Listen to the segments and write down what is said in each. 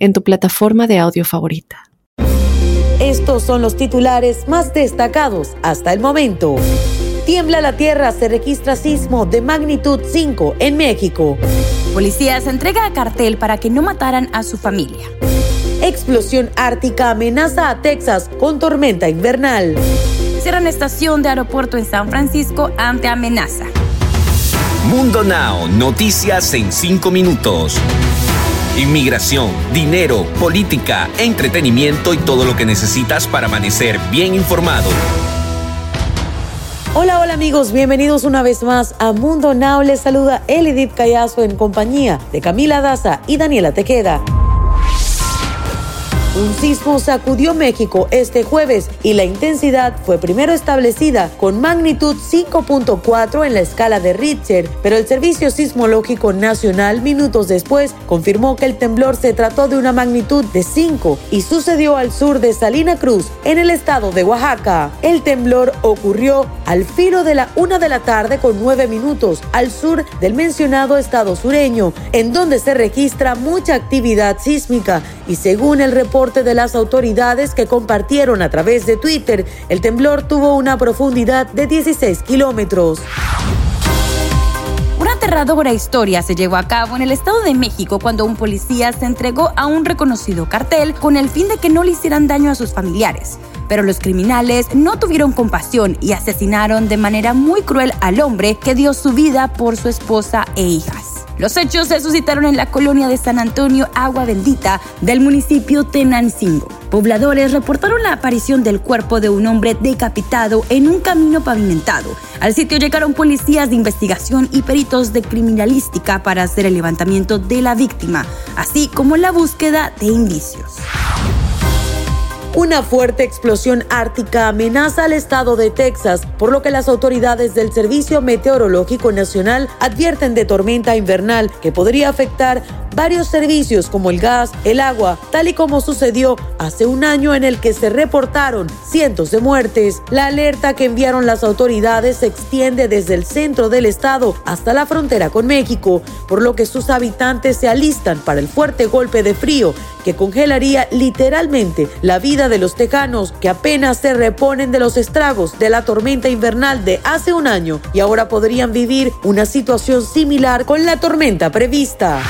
en tu plataforma de audio favorita. Estos son los titulares más destacados hasta el momento. Tiembla la tierra, se registra sismo de magnitud 5 en México. Policía se entrega a cartel para que no mataran a su familia. Explosión ártica amenaza a Texas con tormenta invernal. Cierran estación de aeropuerto en San Francisco ante amenaza. Mundo Now, noticias en 5 minutos inmigración, dinero, política, entretenimiento y todo lo que necesitas para amanecer bien informado. Hola, hola amigos, bienvenidos una vez más a Mundo Now. Les saluda Elidith Callazo en compañía de Camila Daza y Daniela Tequeda. Un sismo sacudió México este jueves y la intensidad fue primero establecida con magnitud 5.4 en la escala de Richter, pero el Servicio Sismológico Nacional minutos después confirmó que el temblor se trató de una magnitud de 5 y sucedió al sur de Salina Cruz, en el estado de Oaxaca. El temblor ocurrió al filo de la una de la tarde con 9 minutos al sur del mencionado estado sureño, en donde se registra mucha actividad sísmica y según el reporte de las autoridades que compartieron a través de Twitter, el temblor tuvo una profundidad de 16 kilómetros. Una aterradora historia se llevó a cabo en el Estado de México cuando un policía se entregó a un reconocido cartel con el fin de que no le hicieran daño a sus familiares. Pero los criminales no tuvieron compasión y asesinaron de manera muy cruel al hombre que dio su vida por su esposa e hijas. Los hechos se suscitaron en la colonia de San Antonio Agua Bendita del municipio Tenancingo. Pobladores reportaron la aparición del cuerpo de un hombre decapitado en un camino pavimentado. Al sitio llegaron policías de investigación y peritos de criminalística para hacer el levantamiento de la víctima, así como la búsqueda de indicios. Una fuerte explosión ártica amenaza al estado de Texas, por lo que las autoridades del Servicio Meteorológico Nacional advierten de tormenta invernal que podría afectar varios servicios como el gas, el agua, tal y como sucedió hace un año en el que se reportaron cientos de muertes. La alerta que enviaron las autoridades se extiende desde el centro del estado hasta la frontera con México, por lo que sus habitantes se alistan para el fuerte golpe de frío que congelaría literalmente la vida de los tejanos que apenas se reponen de los estragos de la tormenta invernal de hace un año y ahora podrían vivir una situación similar con la tormenta prevista.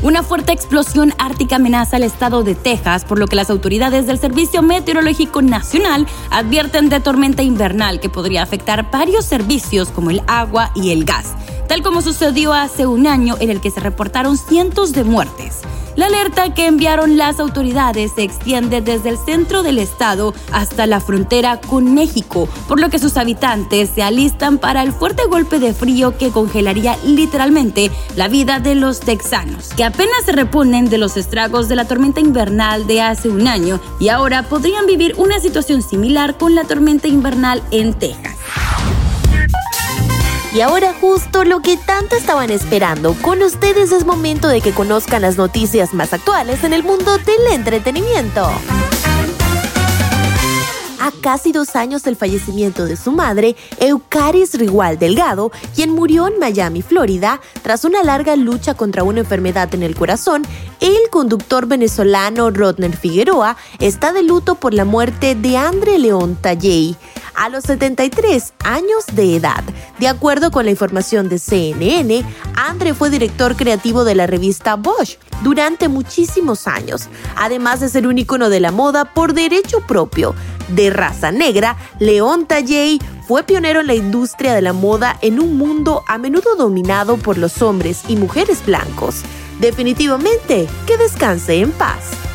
Una fuerte explosión ártica amenaza al estado de Texas, por lo que las autoridades del Servicio Meteorológico Nacional advierten de tormenta invernal que podría afectar varios servicios como el agua y el gas, tal como sucedió hace un año en el que se reportaron cientos de muertes. La alerta que enviaron las autoridades se extiende desde el centro del estado hasta la frontera con México, por lo que sus habitantes se alistan para el fuerte golpe de frío que congelaría literalmente la vida de los texanos, que apenas se reponen de los estragos de la tormenta invernal de hace un año y ahora podrían vivir una situación similar con la tormenta invernal en Texas. Y ahora justo lo que tanto estaban esperando, con ustedes es momento de que conozcan las noticias más actuales en el mundo del entretenimiento. A casi dos años del fallecimiento de su madre, Eucaris Rigual Delgado, quien murió en Miami, Florida, tras una larga lucha contra una enfermedad en el corazón, el conductor venezolano Rodner Figueroa está de luto por la muerte de Andre León Talley a los 73 años de edad. De acuerdo con la información de CNN, Andre fue director creativo de la revista Bosch durante muchísimos años, además de ser un ícono de la moda por derecho propio. De raza negra, León Talley fue pionero en la industria de la moda en un mundo a menudo dominado por los hombres y mujeres blancos. Definitivamente, que descanse en paz.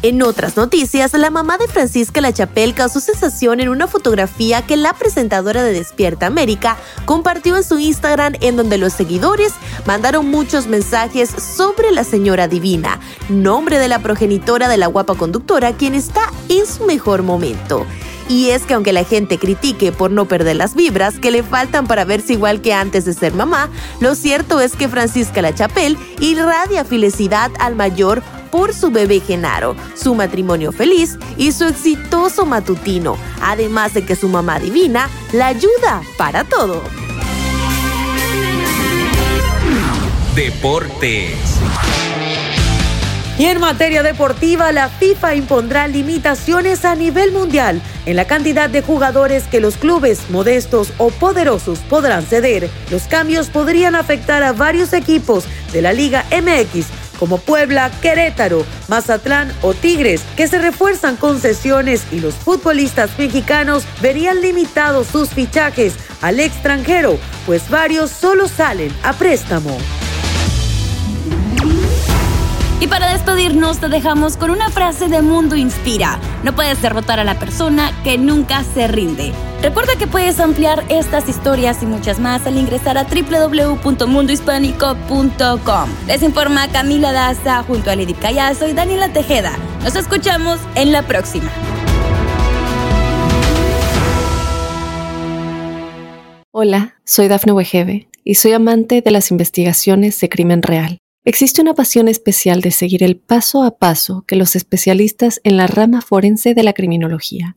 En otras noticias, la mamá de Francisca Lachapelle causó sensación en una fotografía que la presentadora de Despierta América compartió en su Instagram en donde los seguidores mandaron muchos mensajes sobre la señora divina, nombre de la progenitora de la guapa conductora quien está en su mejor momento. Y es que aunque la gente critique por no perder las vibras que le faltan para verse igual que antes de ser mamá, lo cierto es que Francisca Lachapelle irradia felicidad al mayor por su bebé Genaro, su matrimonio feliz y su exitoso matutino, además de que su mamá divina la ayuda para todo. Deportes. Y en materia deportiva, la FIFA impondrá limitaciones a nivel mundial en la cantidad de jugadores que los clubes modestos o poderosos podrán ceder. Los cambios podrían afectar a varios equipos de la Liga MX como Puebla, Querétaro, Mazatlán o Tigres, que se refuerzan con sesiones y los futbolistas mexicanos verían limitados sus fichajes al extranjero, pues varios solo salen a préstamo. Y para despedirnos te dejamos con una frase de Mundo Inspira. No puedes derrotar a la persona que nunca se rinde. Recuerda que puedes ampliar estas historias y muchas más al ingresar a www.mundohispánico.com. Les informa Camila Daza junto a Lady Callazo y Daniela Tejeda. Nos escuchamos en la próxima. Hola, soy Dafne Wegebe y soy amante de las investigaciones de crimen real. Existe una pasión especial de seguir el paso a paso que los especialistas en la rama forense de la criminología